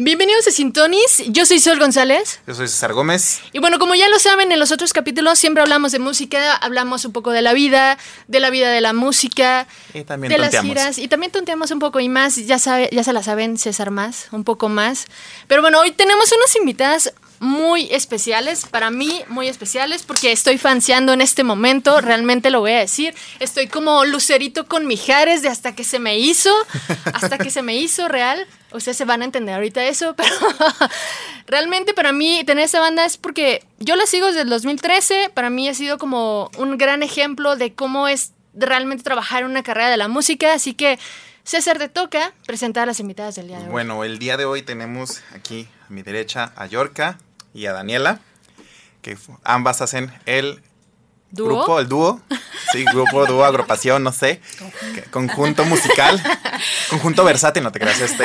Bienvenidos a Sintonis, yo soy Sol González. Yo soy César Gómez. Y bueno, como ya lo saben, en los otros capítulos siempre hablamos de música, hablamos un poco de la vida, de la vida de la música, Y también de las giras, y también tonteamos un poco y más, ya, sabe, ya se la saben, César más, un poco más. Pero bueno, hoy tenemos unas invitadas muy especiales, para mí muy especiales, porque estoy fanseando en este momento, realmente lo voy a decir. Estoy como lucerito con Mijares de hasta que se me hizo, hasta que se me hizo real. Ustedes se van a entender ahorita eso, pero realmente para mí tener esa banda es porque yo la sigo desde el 2013, para mí ha sido como un gran ejemplo de cómo es realmente trabajar en una carrera de la música, así que César te toca presentar a las invitadas del día de hoy. Bueno, el día de hoy tenemos aquí a mi derecha a Yorka y a Daniela, que ambas hacen el ¿Dúo? grupo, el dúo. Sí, grupo, dúo, agrupación, no sé. que- Conjunto musical. Conjunto versátil, no te creas, este.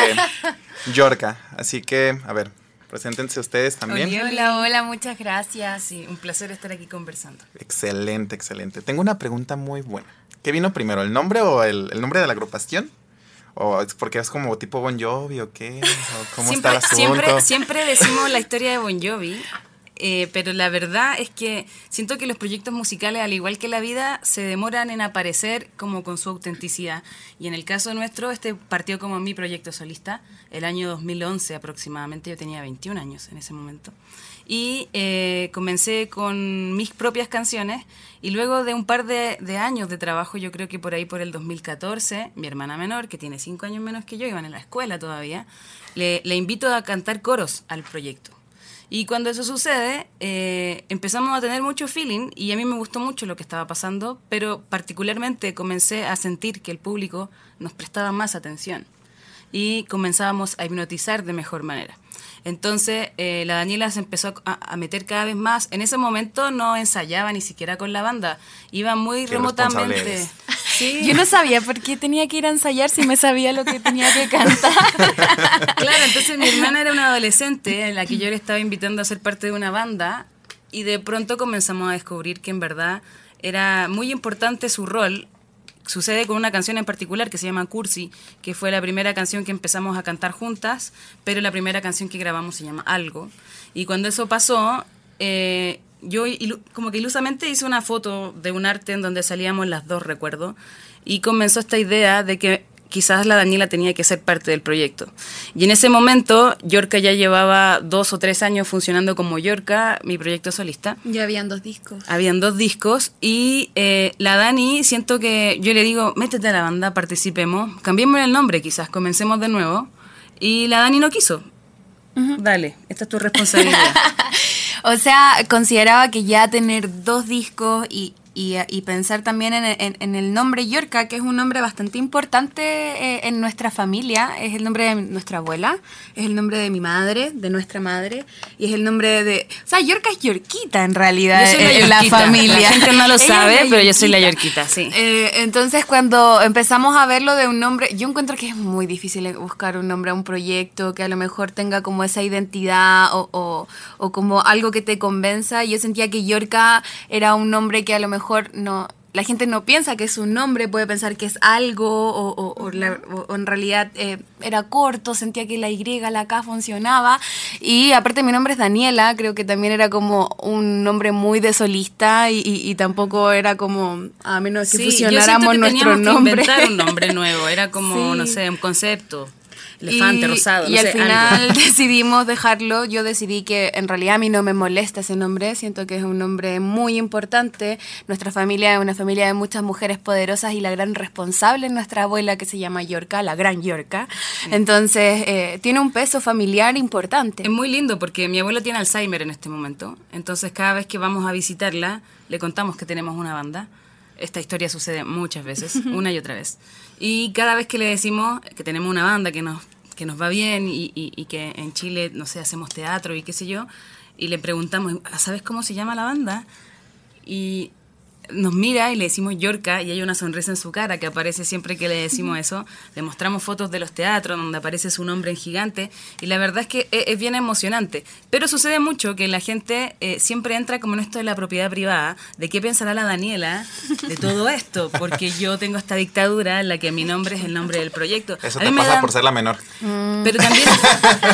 Yorka. Así que, a ver, preséntense ustedes también. Hola, hola, hola, muchas gracias. y un placer estar aquí conversando. Excelente, excelente. Tengo una pregunta muy buena. ¿Qué vino primero, el nombre o el, el nombre de la agrupación? ¿O es porque es como tipo Bon Jovi o qué? ¿O ¿Cómo siempre, está el asunto? siempre, siempre decimos la historia de Bon Jovi, eh, pero la verdad es que siento que los proyectos musicales, al igual que la vida, se demoran en aparecer como con su autenticidad. Y en el caso nuestro, este partió como mi proyecto solista, el año 2011 aproximadamente, yo tenía 21 años en ese momento. Y eh, comencé con mis propias canciones y luego de un par de, de años de trabajo, yo creo que por ahí por el 2014, mi hermana menor, que tiene 5 años menos que yo, iban en la escuela todavía, le, le invito a cantar coros al proyecto. Y cuando eso sucede, eh, empezamos a tener mucho feeling y a mí me gustó mucho lo que estaba pasando, pero particularmente comencé a sentir que el público nos prestaba más atención y comenzábamos a hipnotizar de mejor manera. Entonces eh, la Daniela se empezó a, a meter cada vez más. En ese momento no ensayaba ni siquiera con la banda, iba muy Qué remotamente. Sí. Yo no sabía por qué tenía que ir a ensayar si me sabía lo que tenía que cantar. Claro, entonces mi hermana era una adolescente en la que yo le estaba invitando a ser parte de una banda y de pronto comenzamos a descubrir que en verdad era muy importante su rol. Sucede con una canción en particular que se llama Cursi, que fue la primera canción que empezamos a cantar juntas, pero la primera canción que grabamos se llama Algo. Y cuando eso pasó, eh, yo como que ilusamente hice una foto de un arte en donde salíamos las dos, recuerdo, y comenzó esta idea de que quizás la Daniela tenía que ser parte del proyecto. Y en ese momento, Yorka ya llevaba dos o tres años funcionando como Yorka, mi proyecto solista. Ya habían dos discos. Habían dos discos y eh, la Dani, siento que yo le digo, métete a la banda, participemos, cambiemos el nombre quizás, comencemos de nuevo. Y la Dani no quiso. Dale, esta es tu responsabilidad. O sea, consideraba que ya tener dos discos y, y, y pensar también en, en- en el nombre Yorka, que es un nombre bastante importante eh, en nuestra familia, es el nombre de nuestra abuela, es el nombre de mi madre, de nuestra madre, y es el nombre de... O sea, Yorka es Yorquita en realidad Yo soy la en la familia. La gente no lo sabe, pero yo soy la. Yorquita, sí. Eh, entonces, cuando empezamos a verlo de un nombre, yo encuentro que es muy difícil buscar un nombre a un proyecto que a lo mejor tenga como esa identidad o, o- o como algo que te convenza. Yo sentía que Yorka era un nombre que a lo mejor no. La gente no piensa que es un nombre, puede pensar que es algo o, o- o la- o- en realidad eh, era corto, sentía que la Y, la K funcionaba. Y aparte mi nombre es Daniela, creo que también era como un nombre muy de solista y, y- y tampoco era como, a menos que Sí, yo fusionáramos que nuestro teníamos que nombre. inventar un nombre nuevo, era como, Sí. no sé, un concepto. Elefante, y, rosado, y no al sé, final algo. decidimos dejarlo. Yo decidí que en realidad a mí no me molesta ese nombre. Siento que es un nombre muy importante. Nuestra familia es una familia de muchas mujeres poderosas y la gran responsable es nuestra abuela que se llama Yorka, la gran Yorka. Entonces eh, tiene un peso familiar importante. Es muy lindo porque mi abuela tiene Alzheimer en este momento. Entonces, cada vez que vamos a visitarla, le contamos que tenemos una banda. Esta historia sucede muchas veces, una y otra vez. Y cada vez que le decimos que tenemos una banda que nos, que nos va bien y, que en Chile, no sé, hacemos teatro y qué sé yo, y le preguntamos, "Ah, ¿sabes cómo se llama la banda? Y nos mira y le decimos Yorka y hay una sonrisa en su cara que aparece siempre que le decimos eso. Le mostramos fotos de los teatros donde aparece su nombre en gigante y la verdad es que es, es bien emocionante. Pero sucede mucho que la gente eh, siempre entra como en esto de la propiedad privada, de qué pensará la Daniela de todo esto, porque yo tengo esta dictadura en la que mi nombre es el nombre del proyecto. Eso A te mí me pasa da- por ser la menor. pero también,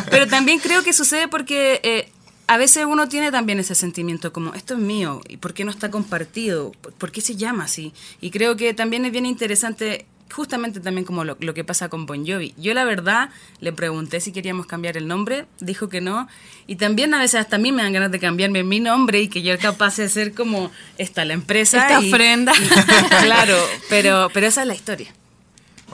pero también creo que sucede porque eh, a veces uno tiene también ese sentimiento como, esto es mío, ¿y por qué no está compartido? ¿Por- ¿Por qué se llama así? Y creo que también es bien interesante, justamente también como lo, lo que pasa con Bon Jovi. Yo la verdad le pregunté si queríamos cambiar el nombre, dijo que no, y también a veces hasta a mí me dan ganas de cambiarme mi nombre y que yo capaz de ser como, esta la empresa. Esta y- ofrenda. y- claro, pero, pero esa es la historia.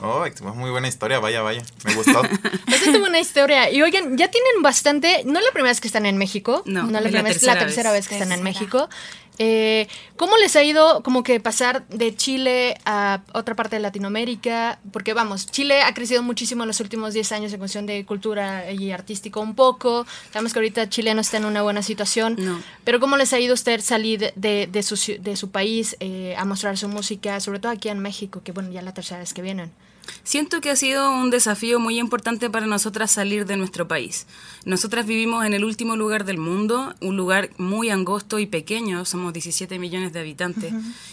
Oh, es muy buena historia, vaya, vaya. Me gustó. Bastante buena historia. Y oigan, ya tienen bastante. No es la primera vez que están en México. No, la es la vez, tercera la tercera vez. vez, que están en. México. Eh, ¿Cómo les ha ido como que pasar de Chile a otra parte de Latinoamérica? Porque vamos, Chile ha crecido muchísimo en los últimos 10 años en cuestión de cultura y artístico un poco. Sabemos que ahorita Chile no está en una buena situación. No. Pero ¿cómo les ha ido usted salir de, de su, de su país eh, a mostrar su música, sobre todo aquí en México, que bueno, ya la tercera vez que vienen? Siento que ha sido un desafío muy importante para nosotras salir de nuestro país. Nosotras vivimos en el último lugar del mundo, un lugar muy angosto y pequeño, somos 17 millones de habitantes,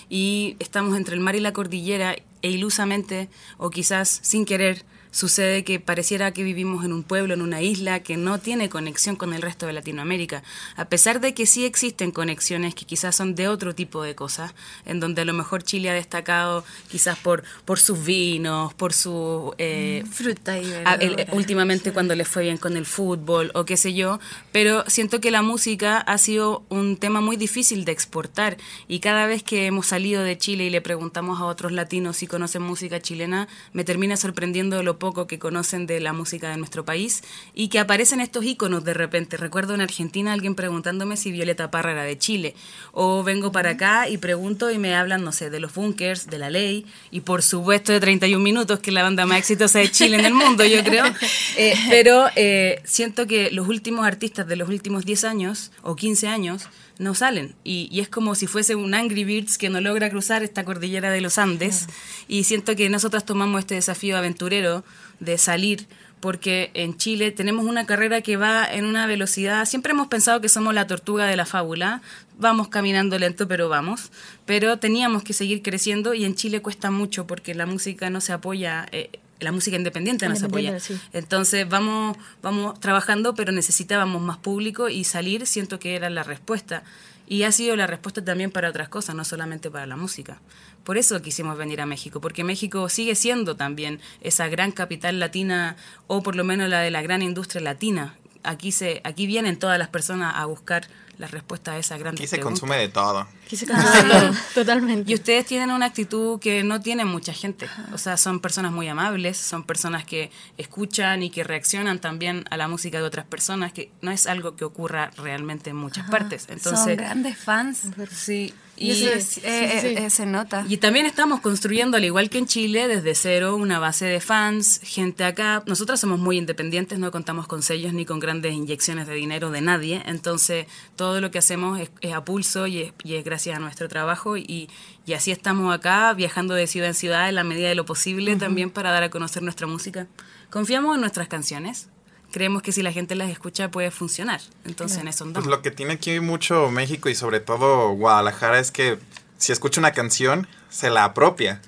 y estamos entre el mar y la cordillera e ilusamente, o quizás sin querer, sucede que pareciera que vivimos en un pueblo, en una isla que no tiene conexión con el resto de Latinoamérica, a pesar de que sí existen conexiones que quizás son de otro tipo de cosas, en donde a lo mejor Chile ha destacado quizás por, por sus vinos, por su... eh, Fruta y a- el- verdura. últimamente cuando le fue bien con el fútbol o qué sé yo, pero siento que la música ha sido un tema muy difícil de exportar y cada vez que hemos salido de Chile y le preguntamos a otros latinos si conocen música chilena, me termina sorprendiendo lo poco que conocen de la música de nuestro país y que aparecen estos íconos de repente. Recuerdo en Argentina alguien preguntándome si Violeta Parra era de Chile o vengo para acá y pregunto y me hablan, no sé, de los bunkers, de la ley y por supuesto de 31 minutos, que es la banda más exitosa de Chile en el mundo, yo creo. Eh, pero eh, siento que los últimos artistas de los últimos 10 años o 15 años no salen. Y, y es como si fuese un Angry Birds que no logra cruzar esta cordillera de los Andes. Y siento que nosotros tomamos este desafío aventurero de salir porque en Chile tenemos una carrera que va en una velocidad, siempre hemos pensado que somos la tortuga de la fábula, vamos caminando lento pero vamos, pero teníamos que seguir creciendo y en Chile cuesta mucho porque la música no se apoya, eh, la música independiente no se apoya. Sí. Entonces vamos, vamos trabajando, pero necesitábamos más público y salir siento que era la respuesta. Y ha sido la respuesta también para otras cosas, no solamente para la música. Por eso quisimos venir a México, porque México sigue siendo también esa gran capital latina, o por lo menos la de la gran industria latina. Aquí, se, aquí vienen todas las personas a buscar la respuesta a esa gran Aquí se consume de todo. Quise contarlo, totalmente. y ustedes tienen una actitud que no tiene mucha gente. O sea, son personas muy amables, son personas que escuchan y que reaccionan también a la música de otras personas, que no es algo que ocurra realmente en muchas partes. Son Entonces, grandes fans. sí. Y, Y, eso es- eh, sí, sí. eh, se nota. y también estamos construyendo, al igual que en Chile, desde cero, una base de fans, gente acá. Nosotras somos muy independientes, no contamos con sellos ni con grandes inyecciones de dinero de nadie. Entonces, todo lo que hacemos es, es a pulso y es, y es gracias a nuestro trabajo. Y, y así estamos acá, viajando de ciudad en ciudad en la medida de lo posible, también para dar a conocer nuestra música. Confiamos en nuestras canciones. Creemos que si la gente las escucha puede funcionar. Entonces, en eso Pues andamos. lo que tiene aquí mucho México y sobre todo Guadalajara es que si escucha una canción, se la apropia.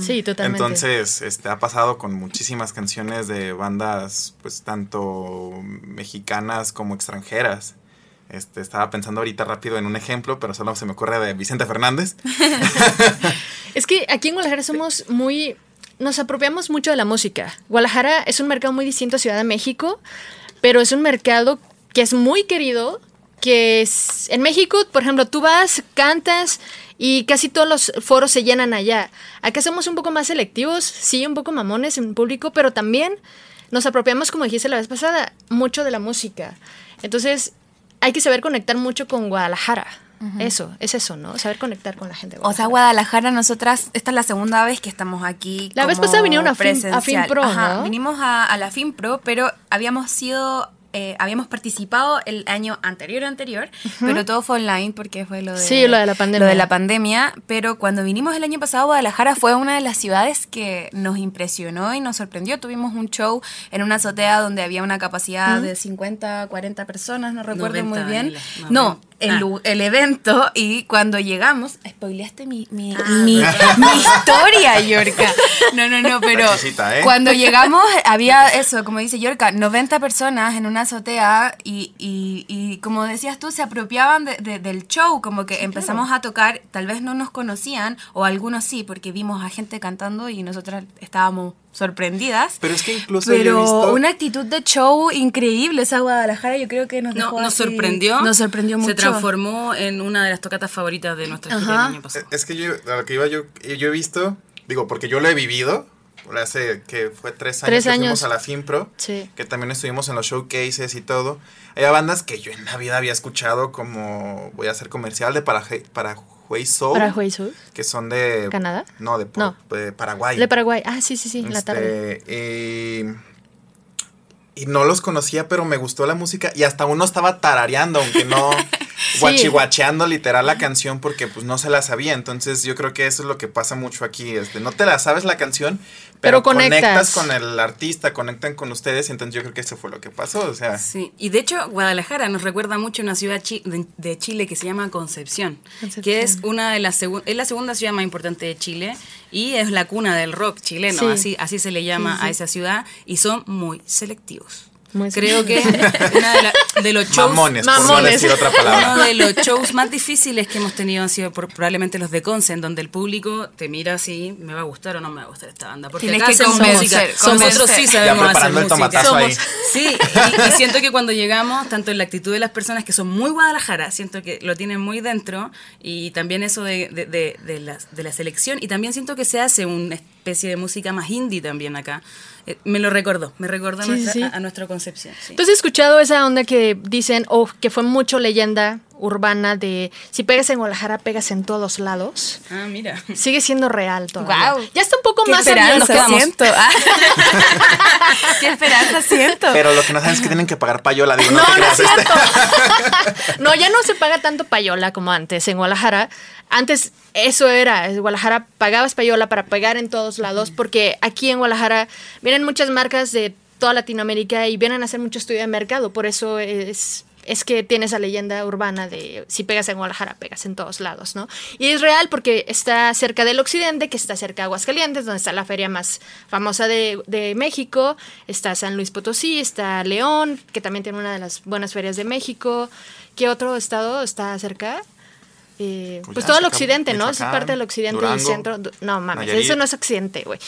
Sí, totalmente. Entonces, este, ha pasado con muchísimas canciones de bandas, pues tanto mexicanas como extranjeras. Este, estaba pensando ahorita rápido en un ejemplo, pero solo se me ocurre de Vicente Fernández. Es que aquí en Guadalajara somos muy... Nos apropiamos mucho de la música. Guadalajara es un mercado muy distinto a Ciudad de México, pero es un mercado que es muy querido, que es... En México, por ejemplo, tú vas, cantas y casi todos los foros se llenan allá. Acá somos un poco más selectivos, sí, un poco mamones en público, pero también nos apropiamos, como dijiste la vez pasada, mucho de la música. Entonces, hay que saber conectar mucho con Guadalajara. Eso, es eso, ¿no? Saber conectar con la gente. de O sea, Guadalajara, nosotras, esta es la segunda vez que estamos aquí. La vez pasada vinieron a Fin- a. FinPro, Ajá, ¿no? Vinimos a, a la FinPro, pero habíamos sido eh, habíamos participado el año anterior anterior, pero todo fue online porque fue lo de, Sí, lo de la pandemia. lo de la pandemia. Pero cuando vinimos el año pasado, Guadalajara fue una de las ciudades que nos impresionó y nos sorprendió. Tuvimos un show en una azotea donde había una capacidad de 50, 40 personas, no recuerdo 90, muy bien. No, 90. El, Ah. el evento y cuando llegamos, spoileaste mi, mi, mi- mi historia, Yorka. No, no, no, pero ¿eh? cuando llegamos había eso, como dice Yorka, 90 personas en una azotea y, y- y como decías tú, se apropiaban de- de- del show, como que empezamos a tocar, tal vez no nos conocían, o algunos sí, porque vimos a gente cantando y nosotras estábamos sorprendidas. Pero es que incluso yo he Pero visto- una actitud de show increíble, esa Guadalajara yo creo que nos No, nos así- sorprendió. Nos sorprendió mucho. Se transformó en una de las tocatas favoritas de nuestra gira Ajá. el año pasado. Es que yo, a lo que iba yo, yo he visto, digo, porque yo lo he vivido, hace que fue tres años Tres que años. fuimos a la FIMPRO, Sí. que también estuvimos en los showcases y todo. Había bandas que yo en la vida había escuchado como, voy a hacer comercial de Paraje- Paraguay Soul, Para que son de... ¿Canadá? No, de, No. de Paraguay. De Paraguay. Ah, sí, sí, sí, la tarde. Este, y, y no los conocía, pero me gustó la música y hasta uno estaba tarareando, aunque no Sí. guachihuacheando literal la canción porque pues no se la sabía. Entonces yo creo que eso es lo que pasa mucho aquí. Este, no te la sabes la canción, Pero pero, conectas. conectas con el artista, conectan con ustedes. Entonces yo creo que eso fue lo que pasó. O sea, Sí, y de hecho Guadalajara nos recuerda mucho a una ciudad chi- de, de Chile que se llama Concepción, Concepción. que es una de las es la segunda ciudad más importante de Chile y es la cuna del rock chileno, Sí. así así se le llama Sí, sí. a esa ciudad y son muy selectivos. Muy Creo que una de, la- de los shows mamones, por no Mamones. decir otra palabra. uno de los shows más difíciles que hemos tenido han sido por- probablemente los de Conce, en donde el público te mira así, me va a gustar o no me va a gustar esta banda. Porque Tienes acá que convencer. Nosotros sí Ya sabemos hacer música. Somos- Sí, y, y siento que cuando llegamos, tanto en la actitud de las personas que son muy Guadalajara, siento que lo tienen muy dentro, y también eso de, de, de, de la, de la selección, y también siento que se hace una especie de música más indie también acá. Eh, me lo recordó, me recordó a, Sí, nuestra, sí. A, a nuestra concepción. sí. ¿Tú has escuchado esa onda que dicen, o que fue mucho leyenda urbana de si pegas en Guadalajara, pegas en todos lados? Ah, mira. Sigue siendo real todavía. Guau. Ya está un poco Qué más esperanza siento. Ah. Qué esperanza siento. Pero lo que no saben es que tienen que pagar payola. Digo, no, No, te no creas, este. cierto. no, ya no se paga tanto payola como antes en Guadalajara. Antes eso era, en Guadalajara pagabas payola para pagar en todos lados, porque aquí en Guadalajara vienen muchas marcas de toda Latinoamérica y vienen a hacer mucho estudio de mercado. Por eso es, es que tiene esa leyenda urbana de si pegas en Guadalajara, pegas en todos lados, ¿no? Y es real porque está cerca del occidente, que está cerca de Aguascalientes, donde está la feria más famosa de, de México, está San Luis Potosí, está León, que también tiene una de las buenas ferias de México. ¿Qué otro estado está cerca? Eh, Pues pues ya, todo el occidente, ¿no? Es parte del occidente y Durango, centro. No mames, Nayarit. eso no es occidente, güey.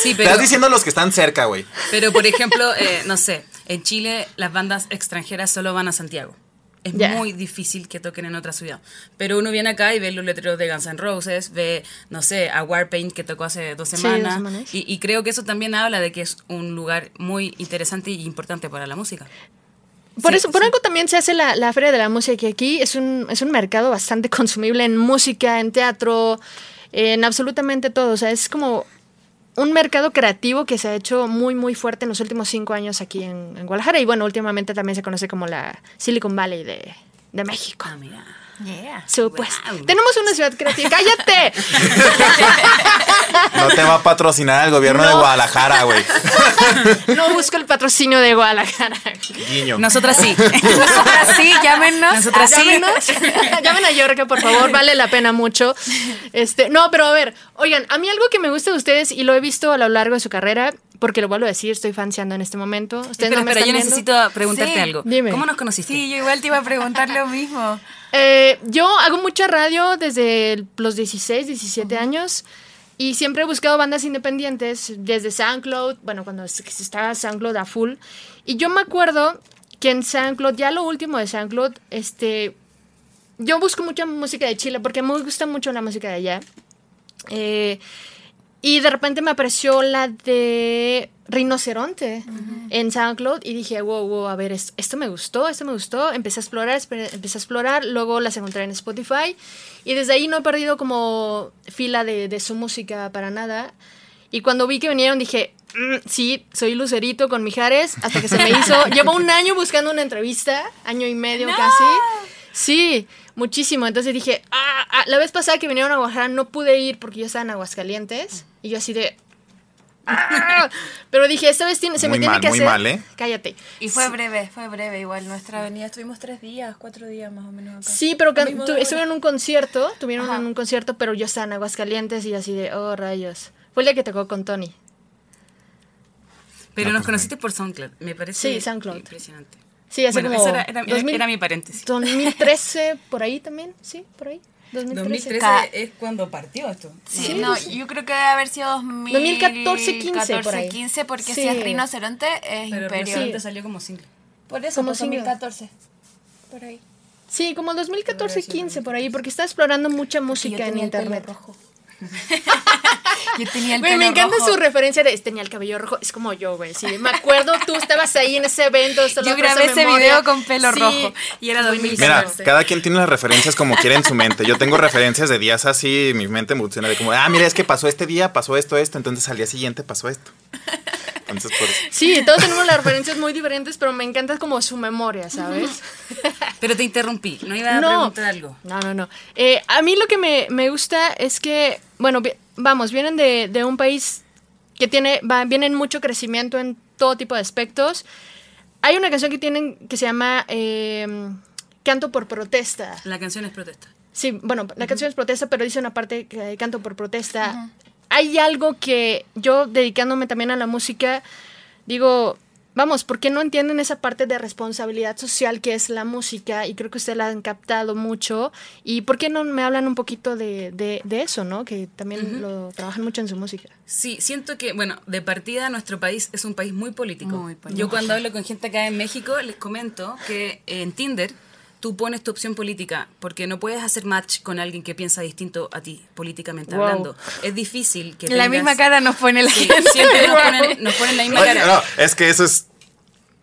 Sí, Te pero, Estás diciendo los que están cerca, güey. pero por ejemplo, eh, no sé, en Chile las bandas extranjeras solo van a Santiago. Es muy difícil que toquen en otra ciudad. Pero uno viene acá y ve los letreros de Guns N' Roses, ve, no sé, a Warpaint que tocó hace dos Sí, dos semanas. semanas. Y, y creo que eso también habla de que es un lugar muy interesante y importante para la música. Por Sí, eso, por sí. algo también se hace la, la Feria de la Música, que aquí es un, es un mercado bastante consumible en música, en teatro, en absolutamente todo. O sea, es como un mercado creativo que se ha hecho muy, muy fuerte en los últimos cinco años aquí en, Guadalajara. Y bueno, últimamente también se conoce como la Silicon Valley de, de México. Ah, mira. Yeah. So, pues, Wow. tenemos una ciudad creativa. ¡Cállate! No te va a patrocinar el gobierno de. Guadalajara, güey. No busco el patrocinio de Guadalajara. Guiño. Nosotras sí. Nosotras sí, llámenos. Nosotras sí. Llámenos, llamen a Yorka, por favor, vale la pena mucho. Este, no, pero a ver, oigan, a mí algo que me gusta de ustedes y lo he visto a lo largo de su carrera, porque lo vuelvo a decir, estoy fanseando en este momento. Ustedes Espera, no me espera, yo viendo. necesito preguntarte Sí, algo. dime. ¿Cómo nos conociste? Sí, yo igual te iba a preguntar lo mismo. Eh, yo hago mucha radio desde los 16, 17 años y siempre he buscado bandas independientes desde SoundCloud, bueno, cuando estaba SoundCloud a full. Y yo me acuerdo que en SoundCloud, ya lo último de SoundCloud, este, yo busco mucha música de Chile porque me gusta mucho la música de allá. Eh, y de repente me apareció la de Rinoceronte en SoundCloud y dije, wow, wow, a ver, esto, esto me gustó, esto me gustó. Empecé a explorar, empecé a explorar, luego las encontré en Spotify y desde ahí no he perdido como fila de, de su música para nada. Y cuando vi que vinieron dije, "Mm, sí, soy Lucerito con Mijares, hasta que se me hizo. Llevo un año buscando una entrevista, año y medio casi. Sí, muchísimo. Entonces dije, ah, ah, la vez pasada que vinieron a Guadalajara no pude ir porque yo estaba en Aguascalientes. Y yo así de. "Ah". Pero dije, esta vez tiene, se Muy me tiene que muy hacer. mal, ¿eh? Cállate. Y fue breve, fue breve igual. Nuestra avenida estuvimos tres días, cuatro días más o menos acá. Sí, pero tu- estuvieron en un concierto, tuvieron Ajá. en un concierto, pero yo estaba en Aguascalientes y así de, oh, rayos. Fue el día que tocó con Tony. Pero No, nos pues, conociste por SoundCloud. Me parece Sí, SoundCloud. impresionante. Sí, hace Bueno, como... era, era- era- 2000 era mi paréntesis. 2013, por ahí también, sí, por ahí. 2013. 2013 Ca- es cuando partió esto. Sí, no, yo creo que debe haber sido 2000, 2014, 15 por ahí. 15, porque Sí. si es rinoceronte es Pero imperio. Rinoceronte salió como single. Por eso, Como pues, single. 2014. Por ahí. Sí, como 2014, 15, por ahí, porque está explorando mucha música en internet. rojo. Yo tenía el Güey, pelo me encanta rojo. su referencia de tenía el cabello rojo. Es como yo, güey. Sí, me acuerdo, tú estabas ahí en ese evento. Yo grabé ese memoria. video con pelo rojo. Y era buenísimo. 2014. Mira, cada quien tiene las referencias como quiere en su mente. Yo tengo referencias de días así, mi mente funciona de como, ah, mira, es que pasó este día, pasó esto, esto, entonces al día siguiente pasó esto. Entonces, por eso. Sí, todos tenemos las referencias muy diferentes, pero me encanta como su memoria, ¿sabes? Pero te interrumpí. No iba a No. preguntar algo. No, no, no. Eh, a mí lo que me, me gusta es que, bueno, vi- vamos, vienen de, de un país que tiene, va, vienen mucho crecimiento en todo tipo de aspectos. Hay una canción que tienen que se llama eh, Canto por protesta. La canción es protesta. Sí, bueno, la canción es protesta, pero dice una parte que canto por protesta. Hay algo que yo, dedicándome también a la música, digo, vamos, ¿por qué no entienden esa parte de responsabilidad social que es la música? Y creo que ustedes la han captado mucho. ¿Y por qué no me hablan un poquito de, de- de eso, no? Que también lo trabajan mucho en su música. Sí, siento que, bueno, de partida nuestro país es un país muy político. Muy político. Yo cuando hablo con gente acá en México les comento que en Tinder tú pones tu opción política porque no puedes hacer match con alguien que piensa distinto a ti, políticamente Wow. hablando. Es difícil que La tengas- misma cara nos pone la Sí, gente. siempre nos ponen, nos ponen la misma Oye, cara. no, es que eso es.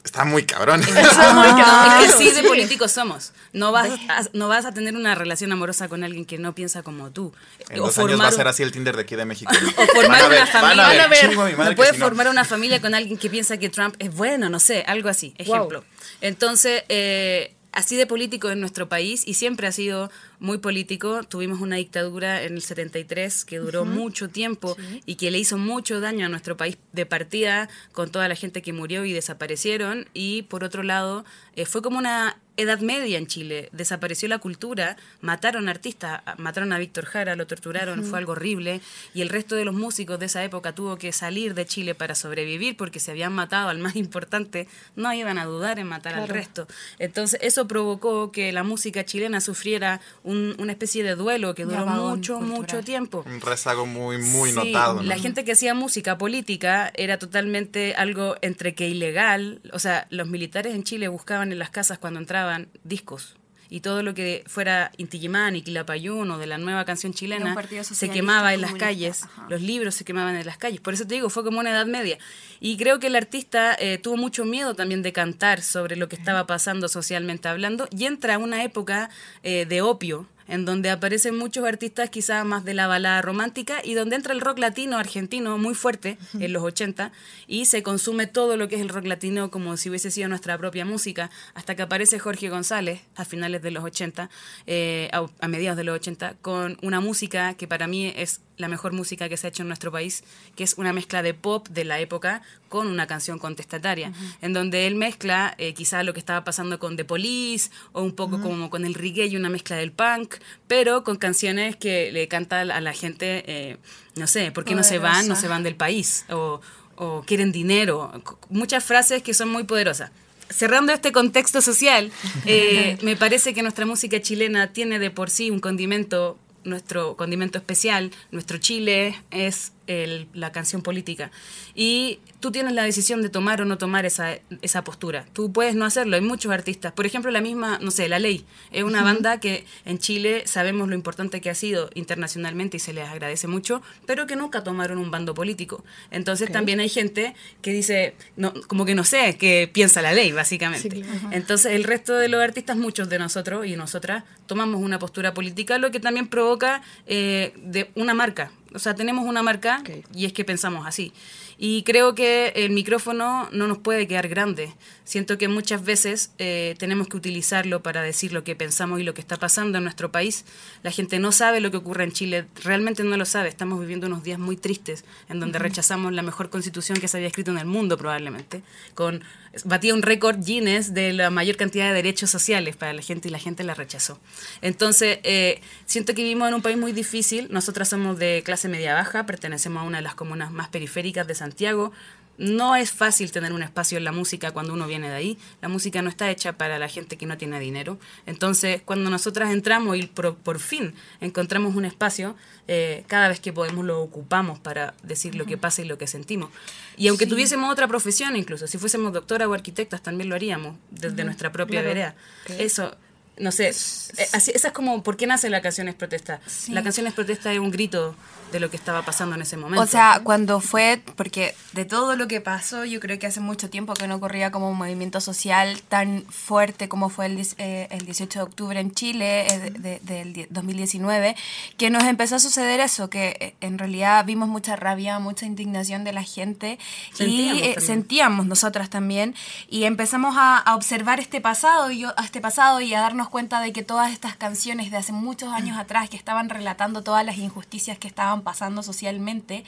Está muy cabrón. No, es que sí de políticos somos. No vas, a, no vas a tener una relación amorosa con alguien que no piensa como tú. En dos años va a ser así el Tinder de aquí de México. O formar ver, una familia. Ver, ver. no puedes si no. formar una familia con alguien que piensa que Trump es bueno, no sé, algo así, ejemplo. Entonces, eh, así de político en nuestro país y siempre ha sido muy político. Tuvimos una dictadura en el 73 que duró mucho tiempo y que le hizo mucho daño a nuestro país de partida con toda la gente que murió y desaparecieron. Y por otro lado, eh, fue como una edad media en Chile. Desapareció la cultura, mataron artistas, mataron a Víctor Jara, lo torturaron, fue algo horrible. Y el resto de los músicos de esa época tuvo que salir de Chile para sobrevivir porque se habían matado al más importante. No iban a dudar en matar al resto. Entonces eso provocó que la música chilena sufriera un- una especie de duelo que duró mucho, cultural. mucho tiempo. Un rezago muy, muy Sí, notado. ¿no? La gente que hacía música política era totalmente algo entre que ilegal. O sea, los militares en Chile buscaban en las casas cuando entraban discos. Y todo lo que fuera Inti Illimani, Quilapayún o de la nueva canción chilena se quemaba en las calles. ajá. Los libros se quemaban en las calles. Por eso te digo, fue como una edad media. Y creo que el artista eh, tuvo mucho miedo también de cantar sobre lo que estaba pasando socialmente hablando. Y entra una época eh, de opio, en donde aparecen muchos artistas quizás más de la balada romántica y donde entra el rock latino argentino muy fuerte en los 80 y se consume todo lo que es el rock latino como si hubiese sido nuestra propia música, hasta que aparece Jorge González a finales de los 80, eh, a, a mediados de los 80, con una música que para mí es la mejor música que se ha hecho en nuestro país, que es una mezcla de pop de la época con una canción contestataria, en donde él mezcla eh, quizá lo que estaba pasando con The Police o un poco como con el reggae y una mezcla del punk, pero con canciones que le canta a la gente, eh, no sé, ¿por qué no se van? No se van del país o, o quieren dinero, muchas frases que son muy poderosas. Cerrando este contexto social, eh, me parece que nuestra música chilena tiene de por sí un condimento, nuestro condimento especial, nuestro Chile es el- la canción política. Y tú tienes la decisión de tomar o no tomar esa, esa postura. Tú puedes no hacerlo, hay muchos artistas. Por ejemplo, la misma, no sé, La Ley, es una banda que en Chile sabemos lo importante que ha sido internacionalmente y se les agradece mucho, pero que nunca tomaron un bando político. Entonces también hay gente que dice, no, como que no sé qué piensa la ley, básicamente. Sí. Entonces el resto de los artistas, muchos de nosotros y nosotras, tomamos una postura política, lo que también provoca eh, de una marca. O sea, tenemos una marca y es que pensamos así. Y creo que el micrófono no nos puede quedar grande. Siento que muchas veces eh, tenemos que utilizarlo para decir lo que pensamos y lo que está pasando en nuestro país. La gente no sabe lo que ocurre en Chile, realmente no lo sabe. Estamos viviendo unos días muy tristes en donde rechazamos la mejor constitución que se había escrito en el mundo probablemente. Con, batía un récord Guinness de la mayor cantidad de derechos sociales para la gente y la gente la rechazó. Entonces, eh, siento que vivimos en un país muy difícil. Nosotras somos de clase media baja, pertenecemos a una de las comunas más periféricas de Santiago no es fácil tener un espacio en la música cuando uno viene de ahí. La música no está hecha para la gente que no tiene dinero. Entonces, cuando nosotras entramos y por, fin encontramos un espacio, eh, cada vez que podemos lo ocupamos para decir lo que pasa y lo que sentimos. Y aunque tuviésemos otra profesión, incluso si fuésemos doctora o arquitectas, también lo haríamos desde nuestra propia vereda. Eso no sé, eh, así, esa es como, ¿por qué nace la canción es protesta? La canción es protesta es un grito de lo que estaba pasando en ese momento. O sea, cuando fue, porque de todo lo que pasó, yo creo que hace mucho tiempo que no ocurría como un movimiento social tan fuerte como fue el, eh, el 18 de octubre en Chile eh, del 2019, que nos empezó a suceder eso, que en realidad vimos mucha rabia, mucha indignación de la gente y sentíamos nosotras también y empezamos a, a observar este pasado y a este pasado y a darnos cuenta de que todas estas canciones de hace muchos años atrás que estaban relatando todas las injusticias que estaban pasando socialmente,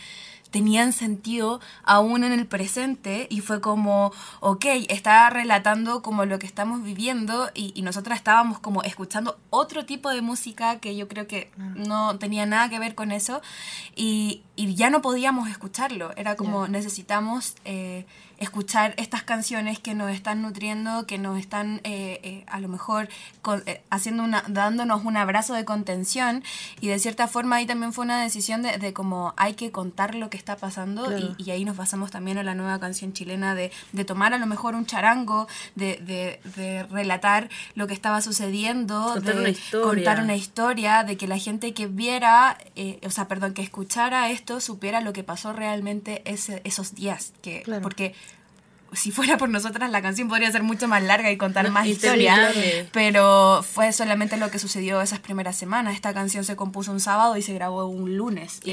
tenían sentido aún en el presente y fue como, ok, está relatando como lo que estamos viviendo y, y nosotras estábamos como escuchando otro tipo de música que yo creo que no tenía nada que ver con eso y, y ya no podíamos escucharlo, era como necesitamos... Eh, escuchar estas canciones que nos están nutriendo, que nos están eh, eh, a lo mejor eh, haciendo una, dándonos un abrazo de contención. Y de cierta forma ahí también fue una decisión de, de como hay que contar lo que está pasando y, ahí nos basamos también en la nueva canción chilena de, de tomar a lo mejor un charango, de, de, relatar lo que estaba sucediendo, contar de una contar una historia, de que la gente que viera, o sea, perdón, que escuchara esto supiera lo que pasó realmente ese, esos días, que, porque si fuera por nosotras la canción podría ser mucho más larga y contar más historia, pero fue solamente lo que sucedió esas primeras semanas. Esta canción se compuso un sábado y se grabó un lunes y,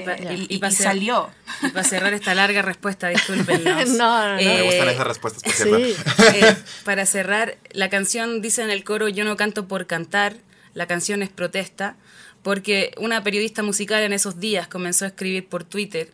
y, salió. Y para cerrar esta larga respuesta, discúlpenos. no, no, Me gustan esas respuestas, por cierto. Eh, para cerrar, la canción dice en el coro, yo no canto por cantar, la canción es protesta, porque una periodista musical en esos días comenzó a escribir por Twitter Er,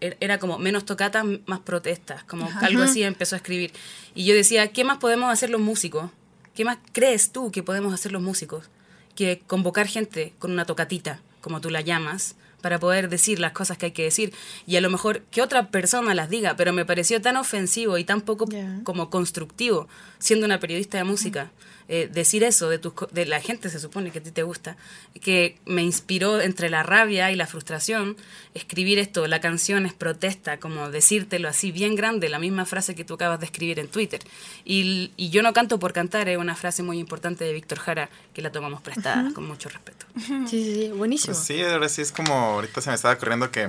era como menos tocatas, más protestas, como algo así empezó a escribir. Y yo decía, ¿qué más podemos hacer los músicos? ¿Qué más crees tú que podemos hacer los músicos? Que convocar gente con una tocatita, como tú la llamas, para poder decir las cosas que hay que decir. Y a lo mejor que otra persona las diga, pero me pareció tan ofensivo y tan poco como constructivo, siendo una periodista de música. Eh, decir eso de, tus, de la gente, se supone que a ti te gusta, que me inspiró entre la rabia y la frustración escribir esto. La canción es protesta, como decírtelo así, bien grande, la misma frase que tú acabas de escribir en Twitter. Y, y yo no canto por cantar, es una frase muy importante de Víctor Jara que la tomamos prestada, con mucho respeto. Sí, sí, sí, buenísimo. Pues sí, ahora sí es como, ahorita se me estaba ocurriendo que,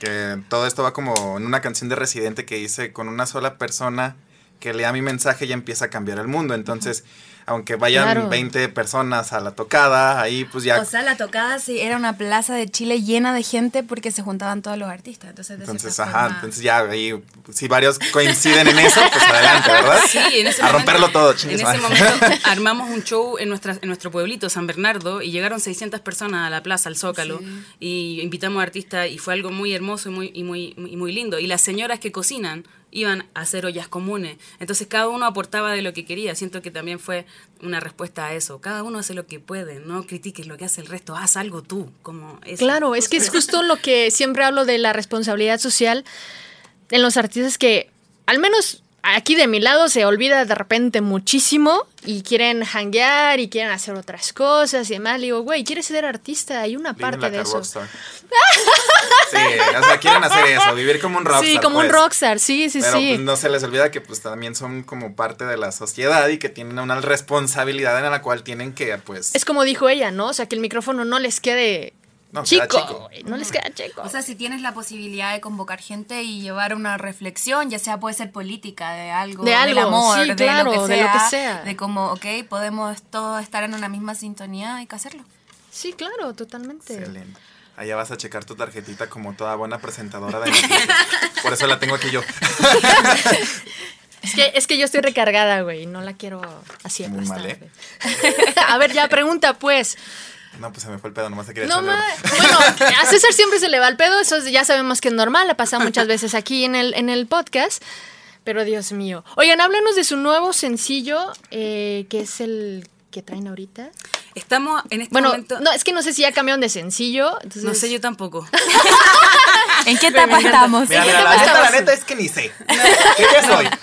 que todo esto va como en una canción de Residente que hice con una sola persona que lea mi mensaje ya empieza a cambiar el mundo. Entonces, aunque vayan 20 personas a la tocada, ahí pues ya... O sea, la tocada sí era una plaza de Chile llena de gente porque se juntaban todos los artistas. Entonces, entonces ajá, entonces ya ahí, si varios coinciden en eso, pues adelante, ¿verdad? Sí, en ese A romperlo todo, En ese momento armamos un show en, nuestra, en nuestro pueblito, San Bernardo, y llegaron 600 personas a la plaza, al Zócalo, y invitamos a artistas y fue algo muy hermoso y muy, y muy, y muy lindo. Y las señoras que cocinan iban a hacer ollas comunes. Entonces cada uno aportaba de lo que quería. Siento que también fue una respuesta a eso. Cada uno hace lo que puede, no critiques lo que hace el resto, haz algo tú. Como Claro, es que es justo lo que siempre hablo de la responsabilidad social en los artistas que al menos aquí de mi lado se olvida de repente muchísimo y quieren hanguear y quieren hacer otras cosas y demás. Le digo, güey, ¿quieres ser artista? Hay una parte de eso. sí, o sea, quieren hacer eso, vivir como un rockstar. Sí, como un pues. rockstar, sí, sí, Pero sí. Pues, no se les olvida que pues también son como parte de la sociedad y que tienen una responsabilidad en la cual tienen que pues... Es como dijo ella, ¿no? O sea, que el micrófono no les quede no, chico, chico. no les queda chico. O sea, si tienes la posibilidad de convocar gente y llevar una reflexión, ya sea puede ser política, de algo, de algo, del amor, sí, de, claro, lo que sea, de lo que sea. de cómo, ok, podemos todos estar en una misma sintonía, hay que hacerlo. Sí, claro, totalmente. Excelente. Allá vas a checar tu tarjetita como toda buena presentadora de noticias. Por eso la tengo aquí yo. Es que, es que yo estoy recargada, güey, no la quiero así Muy mal, ¿eh? A ver, ya pregunta, pues. No, pues se me fue el pedo, nomás te quería No ma- Bueno, a César siempre se le va el pedo, eso ya sabemos que es normal, la pasa muchas veces aquí en el, en el podcast. Pero Dios mío. Oigan, háblanos de su nuevo sencillo, eh, que es el que traen ahorita. Estamos en este Bueno, momento. no, es que no sé si ya cambiaron de sencillo. Entonces, no sé yo tampoco. ¿En qué etapa estamos? Mira, ¿Qué mira, la neta, la neta es que ni sé. ¿Qué día soy?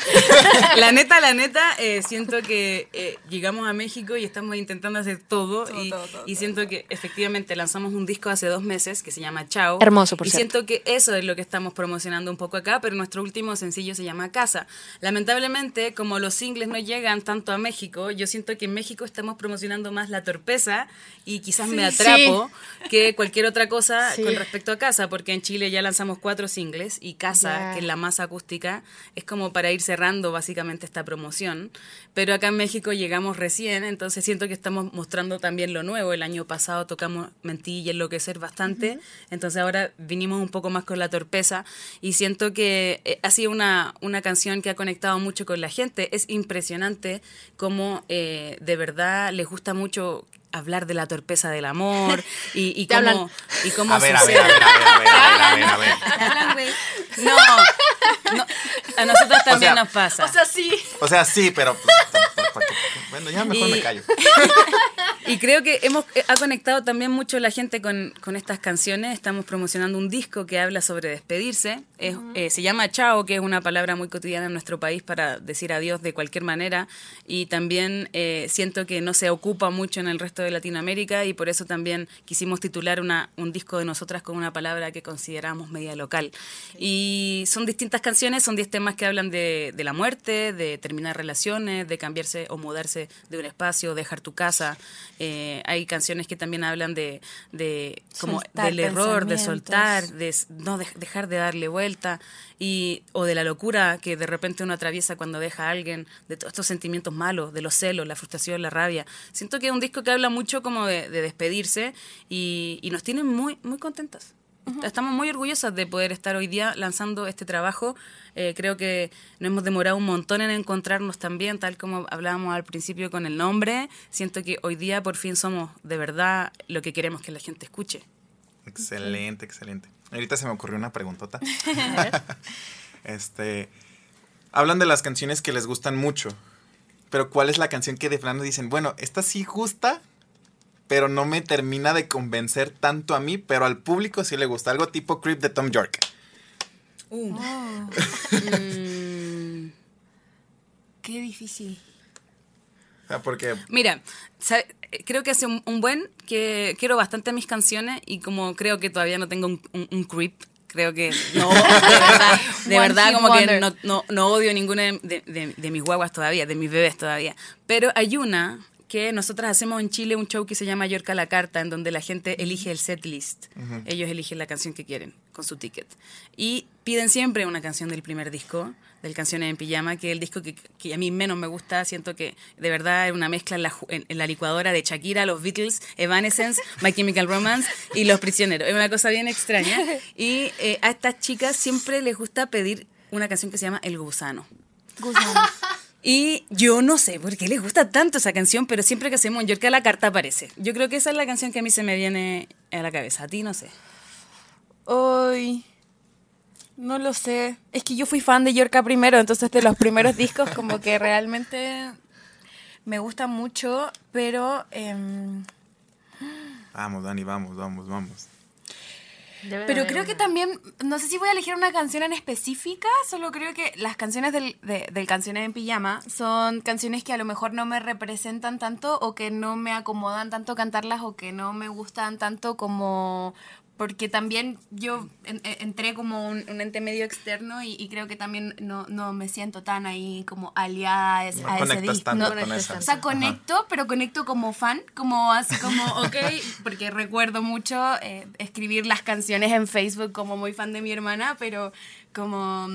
La neta, la neta, eh, siento que eh, llegamos a México y estamos intentando hacer todo. y, y siento que efectivamente lanzamos un disco hace dos meses que se llama Chao. Hermoso, por Y cierto. siento que eso es lo que estamos promocionando un poco acá, pero nuestro último sencillo se llama Casa. Lamentablemente, como los singles no llegan tanto a México, yo siento que en México estamos promocionando más la torpeza y quizás me atrapo que cualquier otra cosa Sí. con respecto a Casa, porque en Chile ya lanzamos cuatro singles y Casa, Ya. que es la más acústica, es como para ir cerrando básicamente esta promoción. Pero acá en México llegamos recién, entonces siento que estamos mostrando también lo nuevo. El año pasado tocamos Mentí y Enloquecer bastante, entonces ahora vinimos un poco más con la torpeza y siento que eh, ha sido una, una canción que ha conectado mucho con la gente. Es impresionante cómo eh, de verdad les gusta mucho hablar de la torpeza del amor y, y Te hablan. cómo, y cómo A ver, a sucede. ver, a ver, a ver, a ver, a ver, a ver, a ver. No, no, a nosotros también sea, nos pasa. O sea, sí. O sea, sí, pero. pues, ¿para qué? Bueno, ya mejor Y- me callo. Y creo que hemos eh, ha conectado también mucho la gente con, con estas canciones. Estamos promocionando un disco que habla sobre despedirse. Es, eh, se llama Chao, que es una palabra muy cotidiana en nuestro país para decir adiós de cualquier manera. Y también eh, siento que no se ocupa mucho en el resto de Latinoamérica y por eso también quisimos titular una, un disco de nosotras con una palabra que consideramos media local. Y son distintas canciones, son 10 temas que hablan de, de la muerte, de terminar relaciones, de cambiarse o mudarse de un espacio, dejar tu casa. Eh, hay canciones que también hablan de, de como Soltar del error, de soltar, de no de- dejar de darle vuelta y o de la locura que de repente uno atraviesa cuando deja a alguien, de todos estos sentimientos malos, de los celos, la frustración, la rabia. Siento que es un disco que habla mucho como de, de despedirse y, y nos tiene muy muy contentas. Estamos muy orgullosas de poder estar hoy día lanzando este trabajo. Eh, creo que nos hemos demorado un montón en encontrarnos también, tal como hablábamos al principio con el nombre. Siento que hoy día por fin somos de verdad lo que queremos que la gente escuche. Excelente, excelente. Ahorita se me ocurrió una preguntota. este. Hablan de las canciones que les gustan mucho. Pero ¿cuál es la canción que de plano dicen, bueno, esta sí gusta, pero no me termina de convencer tanto a mí, pero al público sí le gusta? Algo tipo Creep de Tom York. Mm, Qué difícil. Porque Mira, sabe- creo que hace un, un buen que quiero bastante mis canciones y como creo que todavía no tengo un, un- un creep, creo que no, de verdad, de verdad como que no, no, no odio ninguna de- de mis guaguas todavía, de mis bebés todavía. Pero hay una que nosotras hacemos en Chile un show que se llama York a la carta, en donde la gente elige el set list. Ellos eligen la canción que quieren con su ticket. Y piden siempre una canción del primer disco, del Canciones en Pijama, que es el disco que, que a mí menos me gusta. Siento que de verdad es una mezcla en la, ju- en- en la licuadora de Shakira, los Beatles, Evanescence, My Chemical Romance y Los Prisioneros. Es una cosa bien extraña. Y eh, a estas chicas siempre les gusta pedir una canción que se llama El Gusano. Y yo no sé por qué les gusta tanto esa canción, pero siempre que hacemos un York a la carta aparece. Yo creo que esa es la canción que a mí se me viene a la cabeza. A ti no sé. Hoy. No lo sé. Es que yo fui fan de Yorka primero, entonces de los primeros discos como que realmente me gusta mucho, pero em, Vamos, Dani, vamos, vamos, vamos. Debe pero creo que también, no sé si voy a elegir una canción en específica, solo creo que las canciones del, de- del Canciones en Pijama son canciones que a lo mejor no me representan tanto o que no me acomodan tanto cantarlas o que no me gustan tanto como... Porque también yo en- en- entré como un, un ente medio externo y, y creo que también no, no me siento tan ahí como aliada a No a ese disco. tanto No- con conectas esa. o sea, Ajá. conecto, pero conecto como fan, como así como, ok, porque recuerdo mucho eh, escribir las canciones en Facebook como muy fan de mi hermana, pero como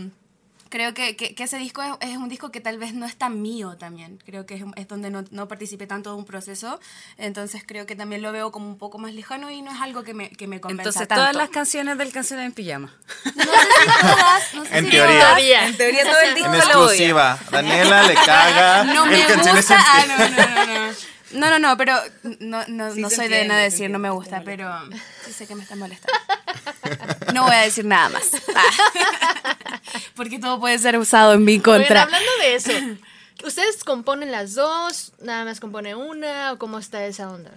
creo que, que, que ese disco es, es un disco que tal vez no es tan mío también. Creo que es, es donde no, no participé tanto de un proceso. Entonces creo que también lo veo como un poco más lejano y no es algo que me, que me convenza Entonces, tanto. todas las canciones del Canciones en Pijama. No sé si todas, no sé En si teoría. todas. En teoría todo el disco En lo exclusiva. Daniela le caga. No me gusta. Ah, no, no, no, no. No, no, no, pero no, no, Sí no soy de nada decir, no me gusta, pero sí sé que me está molestando. No voy a decir nada más. Porque todo puede ser usado en mi contra. hablando de eso, ¿ustedes componen las dos? ¿Nada más compone una? ¿O cómo está esa onda?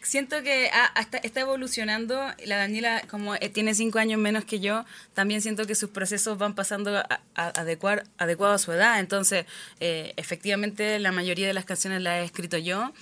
Siento que ah, hasta está evolucionando. La Daniela, como eh, tiene cinco años menos que yo, también siento que sus procesos van pasando a, a- adecuar, adecuado a su edad. Entonces, eh, efectivamente, la mayoría de las canciones las he escrito yo,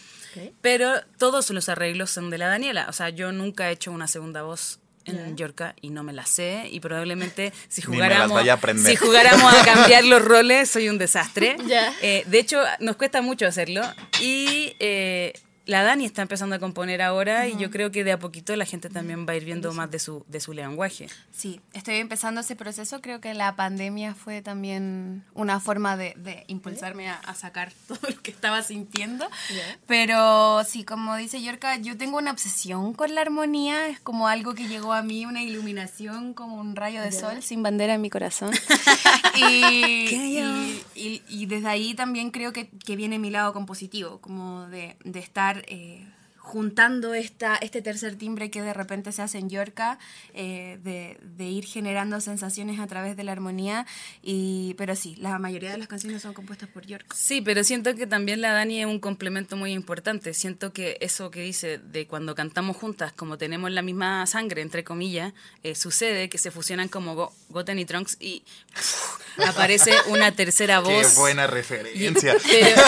pero todos los arreglos son de la Daniela. O sea, yo nunca he hecho una segunda voz en Yorka y no me la sé y probablemente si jugáramos vaya a si jugáramos a cambiar los roles soy un desastre. Eh, de hecho nos cuesta mucho hacerlo y eh, la Dani está empezando a componer ahora y yo creo que de a poquito la gente también va a ir viendo más de su, de su lenguaje. Sí, estoy empezando ese proceso. Creo que la pandemia fue también una forma de, de impulsarme a, a sacar todo lo que estaba sintiendo. Pero sí, como dice Yorka, yo tengo una obsesión con la armonía. Es como algo que llegó a mí, una iluminación, como un rayo de sol sin bandera en mi corazón. y, y, y- y desde ahí también creo que, que viene mi lado compositivo, como de, de estar... eh, juntando esta, este tercer timbre que de repente se hace en Yorka, eh, de, de ir generando sensaciones a través de la armonía, y, pero sí, la mayoría de las canciones son compuestas por Yorka. Sí, pero siento que también la Dani es un complemento muy importante. Siento que eso que dice de cuando cantamos juntas, como tenemos la misma sangre, entre comillas, eh, sucede que se fusionan como Go- Goten y Trunks y aparece una tercera Qué voz. buena referencia. Pero,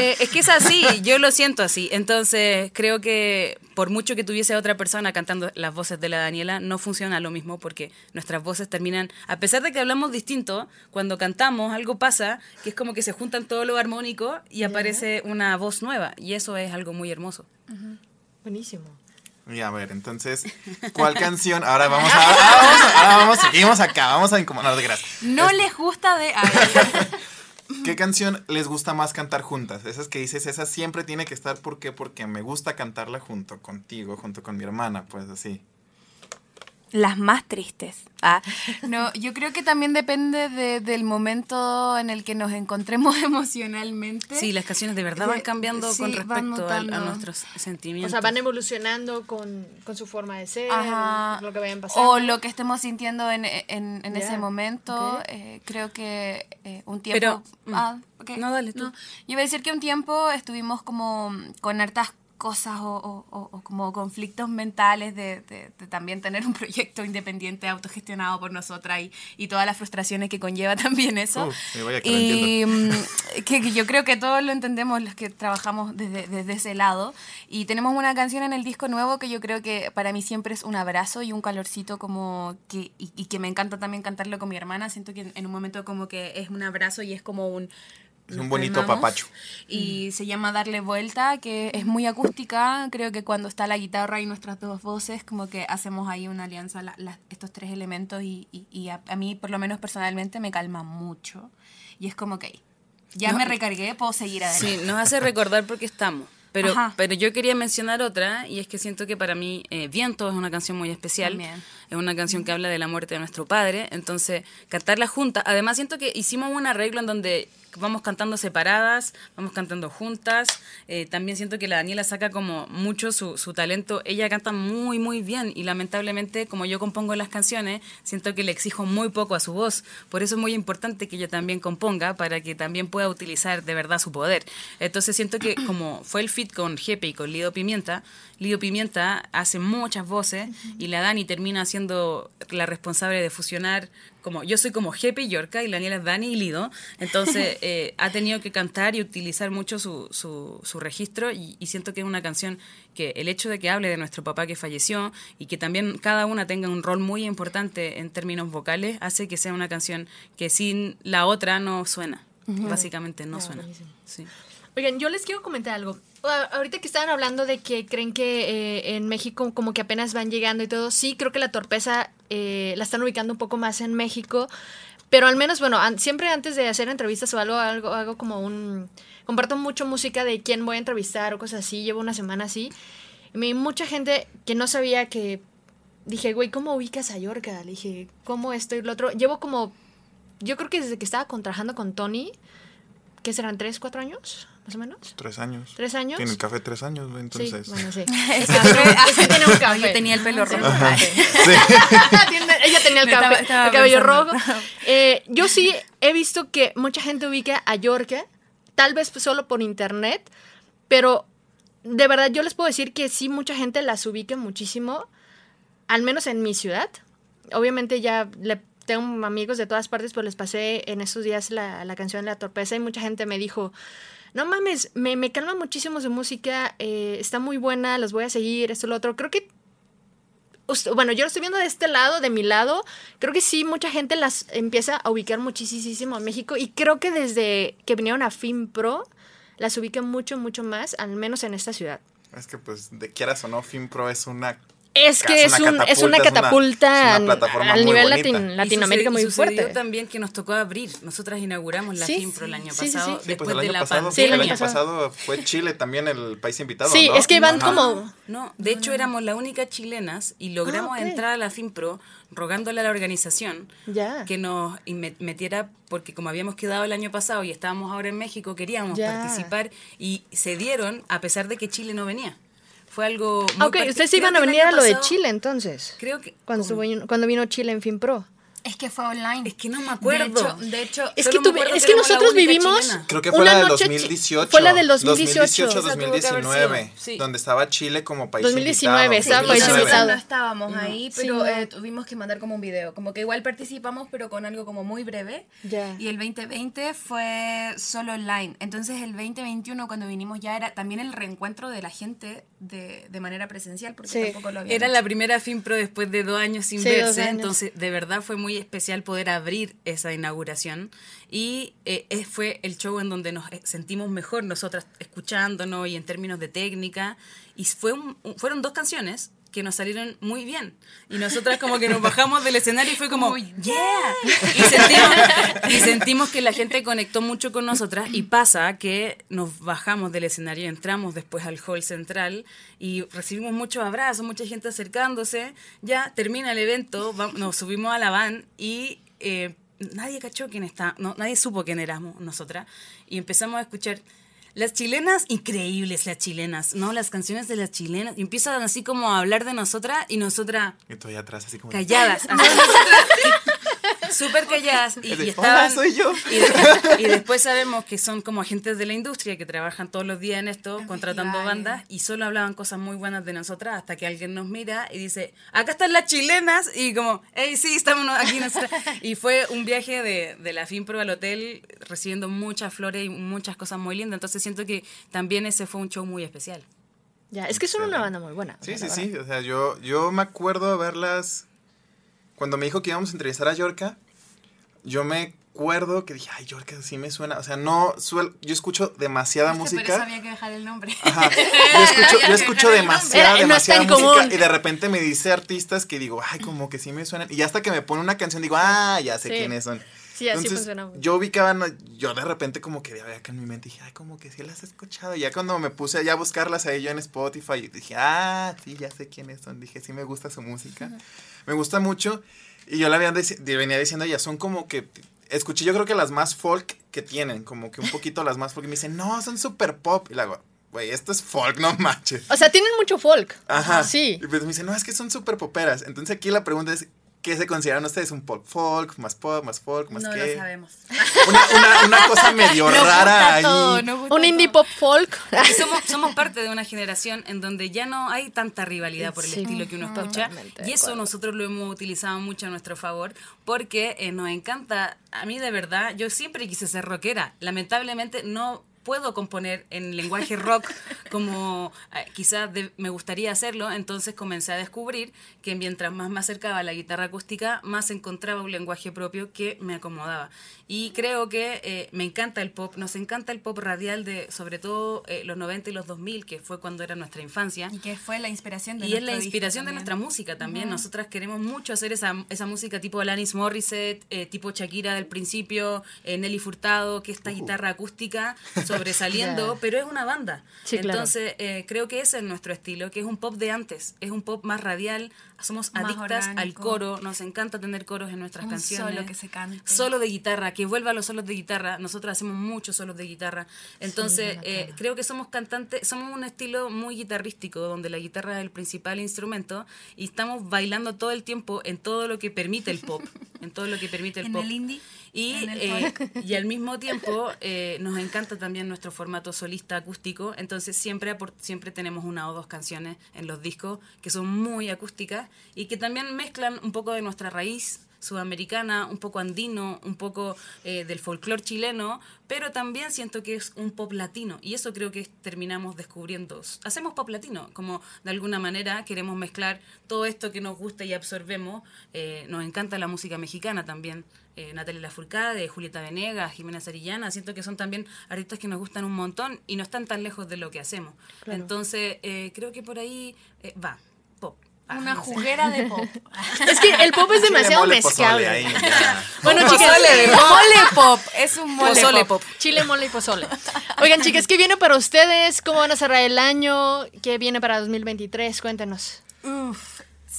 eh, es que es así, yo lo siento así. Entonces, creo que por mucho que tuviese otra persona cantando las voces de la Daniela, no funciona lo mismo porque nuestras voces terminan, a pesar de que hablamos distinto, cuando cantamos algo pasa que es como que se juntan todo lo armónico y aparece una voz nueva y eso es algo muy hermoso. Buenísimo. Y a ver, entonces, ¿cuál canción? Ahora vamos a. Ahora vamos, a- ahora vamos, seguimos acá, vamos a incomodar de gracias. No les gusta de... ¿Qué canción les gusta más cantar juntas? Esas que dices, esa siempre tiene que estar, ¿por qué? Porque me gusta cantarla junto contigo, junto con mi hermana, pues así. Las más tristes. Ah, no, yo creo que también depende de- del momento en el que nos encontremos emocionalmente. Sí, las canciones de verdad van cambiando sí, con respecto a, nuestros O sentimientos. sea, van evolucionando con, con su forma de ser, Ajá. lo que vayan pasando. O lo que estemos sintiendo en, en, ese momento. eh, creo que eh, un tiempo... Pero, mm. ah. No, dale tú. Yo iba a decir que un tiempo estuvimos como con hartas cosas o, o- o- o como conflictos mentales de, de- de también tener un proyecto independiente autogestionado por nosotras y, y todas las frustraciones que conlleva también eso. Vaya que y mm, que, que yo creo que todos lo entendemos los que trabajamos desde, desde ese lado. Y tenemos una canción en el disco nuevo que yo creo que para mí siempre es un abrazo y un calorcito como que, y, y que me encanta también cantarlo con mi hermana. Siento que en, en un momento como que es un abrazo y es como un... Es un bonito papacho. Y se llama Darle Vuelta, que es muy acústica. Creo que cuando está la guitarra y nuestras dos voces, como que hacemos ahí una alianza, la- la- estos tres elementos, y, y- y a, a mí, por lo menos personalmente, me calma mucho. Y es como que ya No, me recargué, puedo seguir adelante. Sí, nos hace recordar porque estamos. Pero, Ajá. pero yo quería mencionar otra, y es que siento que para mí eh, Viento es una canción muy especial. También. Es una canción que habla de la muerte de nuestro padre. Entonces, cantarla junta. Además, siento que hicimos un arreglo en donde vamos cantando separadas, vamos cantando juntas. Eh, también siento que la Daniela saca como mucho su, su talento. Ella canta muy, muy bien y lamentablemente, como yo compongo las canciones, siento que le exijo muy poco a su voz. Por eso es muy importante que ella también componga para que también pueda utilizar de verdad su poder. Entonces siento que como fue el fit con Jepe y con Lido Pimienta, Lido Pimienta hace muchas voces y la Dani termina siendo la responsable de fusionar como yo soy como Jepe y Yorka y la Daniela es Dani y Lido, entonces eh, ha tenido que cantar y utilizar mucho su, su, su registro y, y siento que es una canción que el hecho de que hable de nuestro papá que falleció y que también cada una tenga un rol muy importante en términos vocales hace que sea una canción que sin la otra no suena, básicamente no suena. Sí. Oigan, yo les quiero comentar algo. Ah, Ahorita que estaban hablando de que creen que eh, en México como que apenas van llegando y todo, sí, creo que la torpeza eh, la están ubicando un poco más en México, Pero al menos, bueno, siempre antes de hacer entrevistas o algo, algo, hago como un... Comparto mucho música de quién voy a entrevistar o cosas así. Llevo una semana así. Y me mucha gente que no sabía que... Dije, güey, ¿cómo ubicas a Yorka? Le dije, ¿cómo esto y lo otro? Llevo como... Yo creo que desde que estaba contrajando con Tony, ¿qué serán? ¿Tres, cuatro años? Más o menos. Tres años. ¿Tres años? Tiene el café tres años, güey, Sí, entonces. bueno, sí. Es es que tiene un café. Yo tenía el pelo rojo. Sí. Ella tenía el, café- estaba el cabello pensando. rojo. Eh, yo sí he visto que mucha gente ubica a Yorka, tal vez solo por internet, pero de verdad yo les puedo decir que sí mucha gente las ubica muchísimo, al menos en mi ciudad. Obviamente ya le tengo amigos de todas partes, pues les pasé en estos días la, la canción La Torpeza y mucha gente me dijo, no mames, me, me calma muchísimo su música, eh, está muy buena, los voy a seguir, esto, lo otro. Creo que bueno, yo lo estoy viendo de este lado, de mi lado. Creo que sí, mucha gente las empieza a ubicar muchísimo a México. Y creo que desde que vinieron a FinPro, las ubican mucho, mucho más, al menos en esta ciudad. Es que, pues, de quieras o no, FinPro es una. Es que es, un, es una catapulta es una plataforma al muy nivel latin- Y Latinoamérica muy y sucedió fuerte. también que nos tocó abrir. Nosotras inauguramos la Sí, FIMPRO el año pasado, sí. Sí, después pues el de año la pasado, Sí, el año pasado fue Chile también el país invitado. Sí, ¿no? es que van Ajá. como... No, de hecho éramos la única chilenas y logramos Ah, ok. entrar a la FIMPRO rogándole a la organización Ya. que nos metiera, porque como habíamos quedado el año pasado y estábamos ahora en México, queríamos Ya. participar y se dieron a pesar de que Chile no venía. Fue algo... muy Ah, Ok, ustedes iban a venir a lo de Chile entonces. Creo que... Cuando, ¿cómo? estuvo- cuando vino Chile en FinPro. Es que fue online. Es que no me acuerdo. De hecho, de hecho Es que, tuve- es que que nosotros vivimos. chilena. Creo que fue una la del noche chi- 2018. Fue la del 2018. 2018, Esa tuvo que haber 2019. sido, sí. Donde estaba Chile como país 2019, invitado. estaba Sí, país nosotros invitado. no estábamos ahí, Sí, pero no. eh, tuvimos que mandar como un video. Como que igual participamos, pero con algo como muy breve. Ya. Y el 2020 fue solo online. Entonces el 2021, cuando vinimos, ya era también el reencuentro de la gente de, de manera presencial, porque Sí. tampoco lo había Era la primera FIMPRO después de dos años sin Sí, verse, años. entonces de verdad fue muy especial poder abrir esa inauguración. Y eh, fue el show en donde nos eh, sentimos mejor nosotras escuchándonos y en términos de técnica. Y fue fueron dos canciones que nos salieron muy bien. Y nosotras como que nos bajamos del escenario y fue como yeah y sentimos, y sentimos que la gente conectó mucho con nosotras y pasa que nos bajamos del escenario entramos después al hall central y recibimos muchos abrazos mucha gente acercándose. Ya termina el evento nos subimos a la van y eh, nadie cachó quién está no, nadie supo quién éramos nosotras y empezamos a escuchar las chilenas, increíbles las chilenas, ¿no? Las canciones de las chilenas. Y empiezan así como a hablar de nosotras y nosotras Y tú allá atrás, así como. calladas. así, Súper calladas. Y, y estaban, "Hola, soy yo". Y, de- y después sabemos que son como agentes de la industria que trabajan todos los días en esto, contratando bandas, y solo hablaban cosas muy buenas de nosotras hasta que alguien nos mira y dice, acá están las chilenas, y como, hey, sí, estamos aquí nosotras. Y fue un viaje de, de la FIMPRO al hotel recibiendo muchas flores y muchas cosas muy lindas, entonces siento que también ese fue un show muy especial. Ya, es que son una banda muy buena. Sí, sí, sí. O sea, yo, yo me acuerdo de verlas. Cuando me dijo que íbamos a entrevistar a Yorka, yo me acuerdo que dije, ay, Yorka sí me suena. O sea, no suel, yo escucho demasiada Por eso música. había que dejar el nombre. Ajá. Yo escucho, yo escucho demasiada, Era- demasiada música común. y de repente me dice artistas que digo, ay, como que sí me suenan. Y hasta que me pone una canción digo, ah, ya sé Sí. quiénes son. Sí, así Entonces, funciona yo ubicaba, no, yo de repente como que había acá en mi mente dije, ay, como que sí las he escuchado. Y ya cuando me puse allá a buscarlas ahí yo en Spotify, dije, ah, sí, ya sé quiénes son. Dije, sí me gusta su música. Me gusta mucho. Y yo la había venía diciendo, ya son como que, escuché yo creo que las más folk que tienen, como que un poquito las más folk. Y me dicen, no, son super pop. Y le hago, güey, esto es folk, no manches. O sea, tienen mucho folk. Ajá. Sí. Y pues me dicen, no, es que son súper poperas. Entonces aquí la pregunta es, ¿qué se consideran ustedes? ¿Un pop folk? ¿Más pop? ¿Más folk? ¿Más No qué? lo sabemos. Una, una, una cosa medio rara gusta ahí. todo, gusta Un indie pop folk. Somos, somos parte de una generación en donde ya no hay tanta rivalidad por el Sí. estilo que uno escucha. Y eso nosotros lo hemos utilizado mucho a nuestro favor porque eh, nos encanta. A mí de verdad, yo siempre quise ser rockera. Lamentablemente no puedo componer en lenguaje rock como eh, quizás de- me gustaría hacerlo, entonces comencé a descubrir que mientras más me acercaba a la guitarra acústica, más encontraba un lenguaje propio que me acomodaba. Y creo que eh, me encanta el pop, nos encanta el pop radial de sobre todo eh, los 90 y los 2000, que fue cuando era nuestra infancia. Y que fue la inspiración de Y es la inspiración de nuestra música también. Nosotras queremos mucho hacer esa, esa música tipo Alanis Morissette, eh, tipo Shakira del principio, eh, Nelly Furtado, que esta guitarra acústica sobresaliendo, pero es una banda. Sí, claro. Entonces, eh, creo que ese es nuestro estilo, que es un pop de antes, es un pop más radial, somos adictas al coro, nos encanta tener coros en nuestras Un canciones. solo que se cante. Solo de guitarra, que vuelva a los solos de guitarra. Nosotros hacemos muchos solos de guitarra. Entonces, eh, creo que somos cantantes, somos un estilo muy guitarrístico, donde la guitarra es el principal instrumento y estamos bailando todo el tiempo en todo lo que permite el pop, en todo lo que permite el En pop. el indie, Y, en el eh, y al mismo tiempo eh, nos encanta también nuestro formato solista acústico, entonces siempre, siempre tenemos una o dos canciones en los discos que son muy acústicas y que también mezclan un poco de nuestra raíz sudamericana, un poco andino, un poco eh, del folclore chileno, pero también siento que es un pop latino y eso creo que terminamos descubriendo. Hacemos pop latino, como de alguna manera queremos mezclar todo esto que nos gusta y absorbemos. Eh, nos encanta la música mexicana también. Eh, Natalia Lafourcade, Julieta Venegas, Jimena Sarillana, siento que son también artistas que nos gustan un montón y no están tan lejos de lo que hacemos. Claro. Entonces, eh, creo que por ahí eh, va, Una juguera de pop. Es que el pop es demasiado mole, mezclable. ahí. Bueno, chicas, de mole pop. Es un mole Pozole pop. pop. Chile, mole y pozole. Oigan, chicas, ¿qué viene para ustedes? ¿Cómo van a cerrar el año? ¿Qué viene para 2023? Cuéntenos. Uf,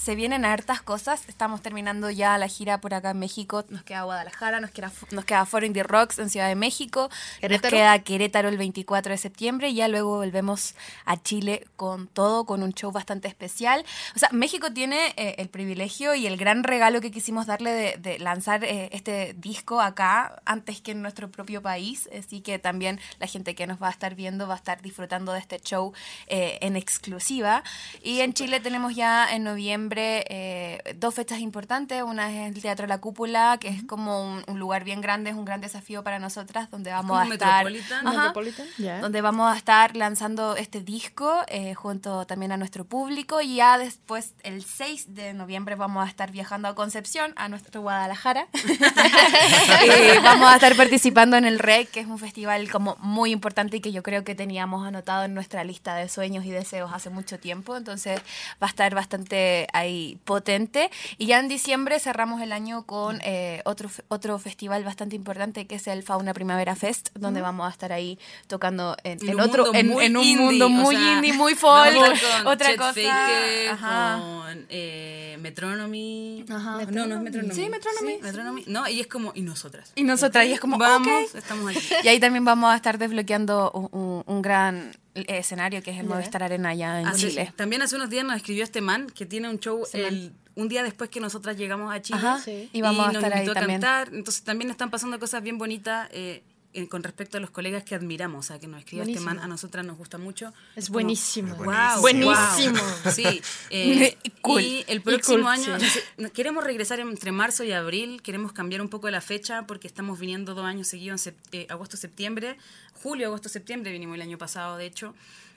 se vienen hartas cosas. Estamos terminando ya la gira por acá en México. Nos queda Guadalajara, nos queda, nos queda Foro Indie Rocks en Ciudad de México. ¿Querétaro? Nos queda Querétaro el 24 de septiembre. Y ya luego volvemos a Chile con todo, con un show bastante especial. O sea, México tiene eh, el privilegio y el gran regalo que quisimos darle de, de lanzar eh, este disco acá antes que en nuestro propio país. Así que también la gente que nos va a estar viendo va a estar disfrutando de este show eh, en exclusiva. Y en Chile tenemos ya en noviembre eh, dos fechas importantes. Una es el Teatro La Cúpula, que es como un, un lugar bien grande, es un gran desafío para nosotras, donde vamos a estar... Metropolitan. Ajá. Metropolitan, ya. Donde vamos a estar lanzando este disco eh, junto también a nuestro público. Y ya después, el 6 de noviembre, vamos a estar viajando a Concepción, a nuestro Guadalajara. y vamos a estar participando en el REC, que es un festival como muy importante y que yo creo que teníamos anotado en nuestra lista de sueños y deseos hace mucho tiempo. Entonces va a estar bastante ahí potente. Y ya en diciembre cerramos el año con eh, otro, otro festival bastante importante que es el Fauna Primavera Fest, donde vamos a estar ahí tocando en, En otro, mundo en, en un indie, mundo o muy sea, indie, muy folk, otra Chet cosa. Faker, Ajá. con eh, Metronomy. Ajá. No, no es Metronomy. Sí, Metronomy. Sí, Metronomy. No, y es como, y nosotras. Y nosotras, y es como, vamos, ok. estamos aquí. Y ahí también vamos a estar desbloqueando un, un- un gran escenario que es el Movistar Arena allá en Hace- Chile. También hace unos días nos escribió este man que tiene un show el, un día después que nosotras llegamos a Chile. Ajá, Sí. y vamos a nos estar ahí invitó a también. cantar. Entonces también están pasando cosas bien bonitas eh, en- con respecto a los colegas que admiramos. O sea, que nos escriba este Buenísimo. man, a nosotras nos gusta mucho. Es como, buenísimo. Buenísimo. Buenísimo. wow. Sí. eh, Cool. Y el Y próximo cool, año sí. queremos regresar entre marzo y abril. Queremos cambiar un poco la fecha porque estamos viniendo dos años seguidos en sep- eh, agosto-septiembre. Julio, agosto-septiembre vinimos el año pasado, de hecho.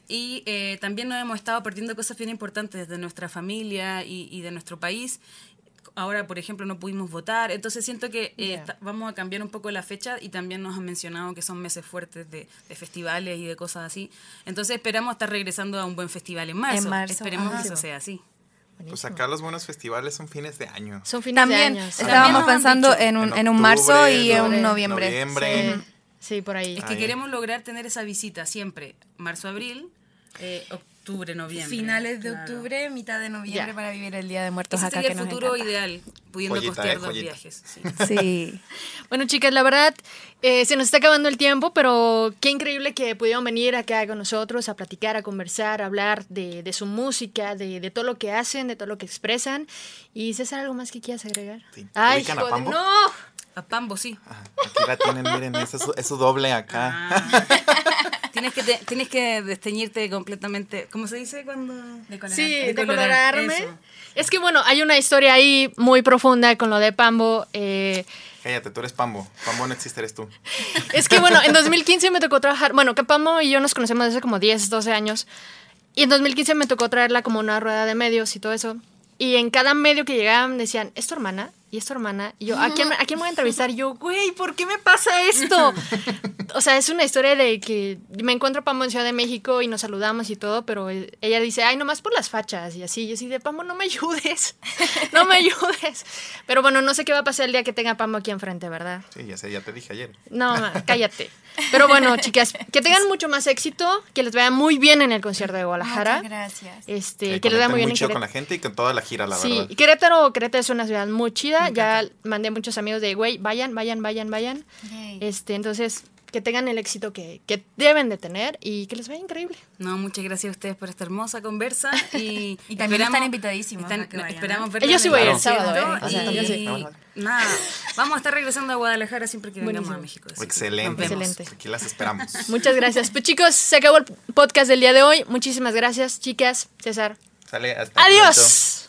Y eh, también nos hemos estado perdiendo cosas bien importantes de nuestra familia y, y de nuestro país. Ahora, por ejemplo, no pudimos votar. Entonces siento que eh, Ya. ta- vamos a cambiar un poco la fecha y también nos han mencionado que son meses fuertes de, de festivales y de cosas así. Entonces esperamos estar regresando a un buen festival en marzo. En marzo, Esperemos ajá. que eso sea así. Pues acá los buenos festivales son fines de año. Son fines También de año. sí. También estábamos pensando dicho. en un, En en un octubre, marzo y en octubre, un noviembre. noviembre. Sí, sí, por ahí. Es que Ahí. queremos lograr tener esa visita siempre, marzo-abril, eh, octubre, noviembre. Finales de Claro. octubre, mitad de noviembre Ya. para vivir el Día de Muertos Ese acá sería que el nos futuro encanta. ideal, pudiendo Joyita, costear eh, dos joyita. viajes. sí. Sí. Bueno, chicas, la verdad, eh, se nos está acabando el tiempo, pero qué increíble que pudieron venir acá con nosotros a platicar, a conversar, a hablar de, de su música, de, de todo lo que hacen, de todo lo que expresan. Y César, ¿algo más que quieras agregar? Sí. Ay, ¿Ubican a joder, no. A Pambo, sí. Ajá, aquí la tienen, miren, es su, es su doble acá. Ah. Tienes que, te- tienes que desteñirte completamente. ¿Cómo se dice cuando.? Sí, De de colorar, colorarme. eso. Es que bueno, hay una historia ahí muy profunda con lo de Pambo. eh, Cállate, tú eres Pambo. Pambo no existe, eres tú. Es que bueno, en 2015 me tocó trabajar, bueno, que Pamo y yo nos conocemos desde como 10, 12 años. Y en 2015 me tocó traerla como una rueda de medios y todo eso. Y en cada medio que llegaban decían, ¿es tu hermana? ¿Y es tu hermana? Y yo, ¿a quién, ¿a quién me voy a entrevistar? Y yo, güey, ¿por qué me pasa esto? O sea, es una historia de que me encuentro a Pamo en Ciudad de México y nos saludamos y todo, pero eh, ella dice, ay, nomás por las fachas y así. Yo sí, de Pamo, no me ayudes, no me ayudes. Pero bueno, no sé qué va a pasar el día que tenga a Pamo aquí enfrente, ¿verdad? Sí, ya sé, ya te dije ayer. No, ma, cállate. Pero bueno, chicas, que tengan mucho más éxito, que les vaya muy bien en el concierto de Guadalajara. Muchas gracias. Este, Que que les vaya muy bien en chido con la gente y con toda la gira, la Sí, verdad. y Querétaro, Querétaro es una ciudad muy chida. Ya mandé a muchos amigos de, güey, vayan, vayan, vayan, vayan. Yay. Este, entonces, que tengan el éxito que, que deben de tener y que les vaya increíble. No, muchas gracias a ustedes por esta hermosa conversa. Y, Y también están invitadísimos están- vayan, esperamos ¿no? verlos Yo sí voy el sábado, ¿eh? O sea, y- también sí. Nada, vamos a estar regresando a Guadalajara siempre que vengamos Buenísimo. a México. Excelente. Excelente. Aquí las esperamos. Muchas gracias. Pues chicos, se acabó el podcast del día de hoy. Muchísimas gracias, chicas. César. Sale hasta Adiós.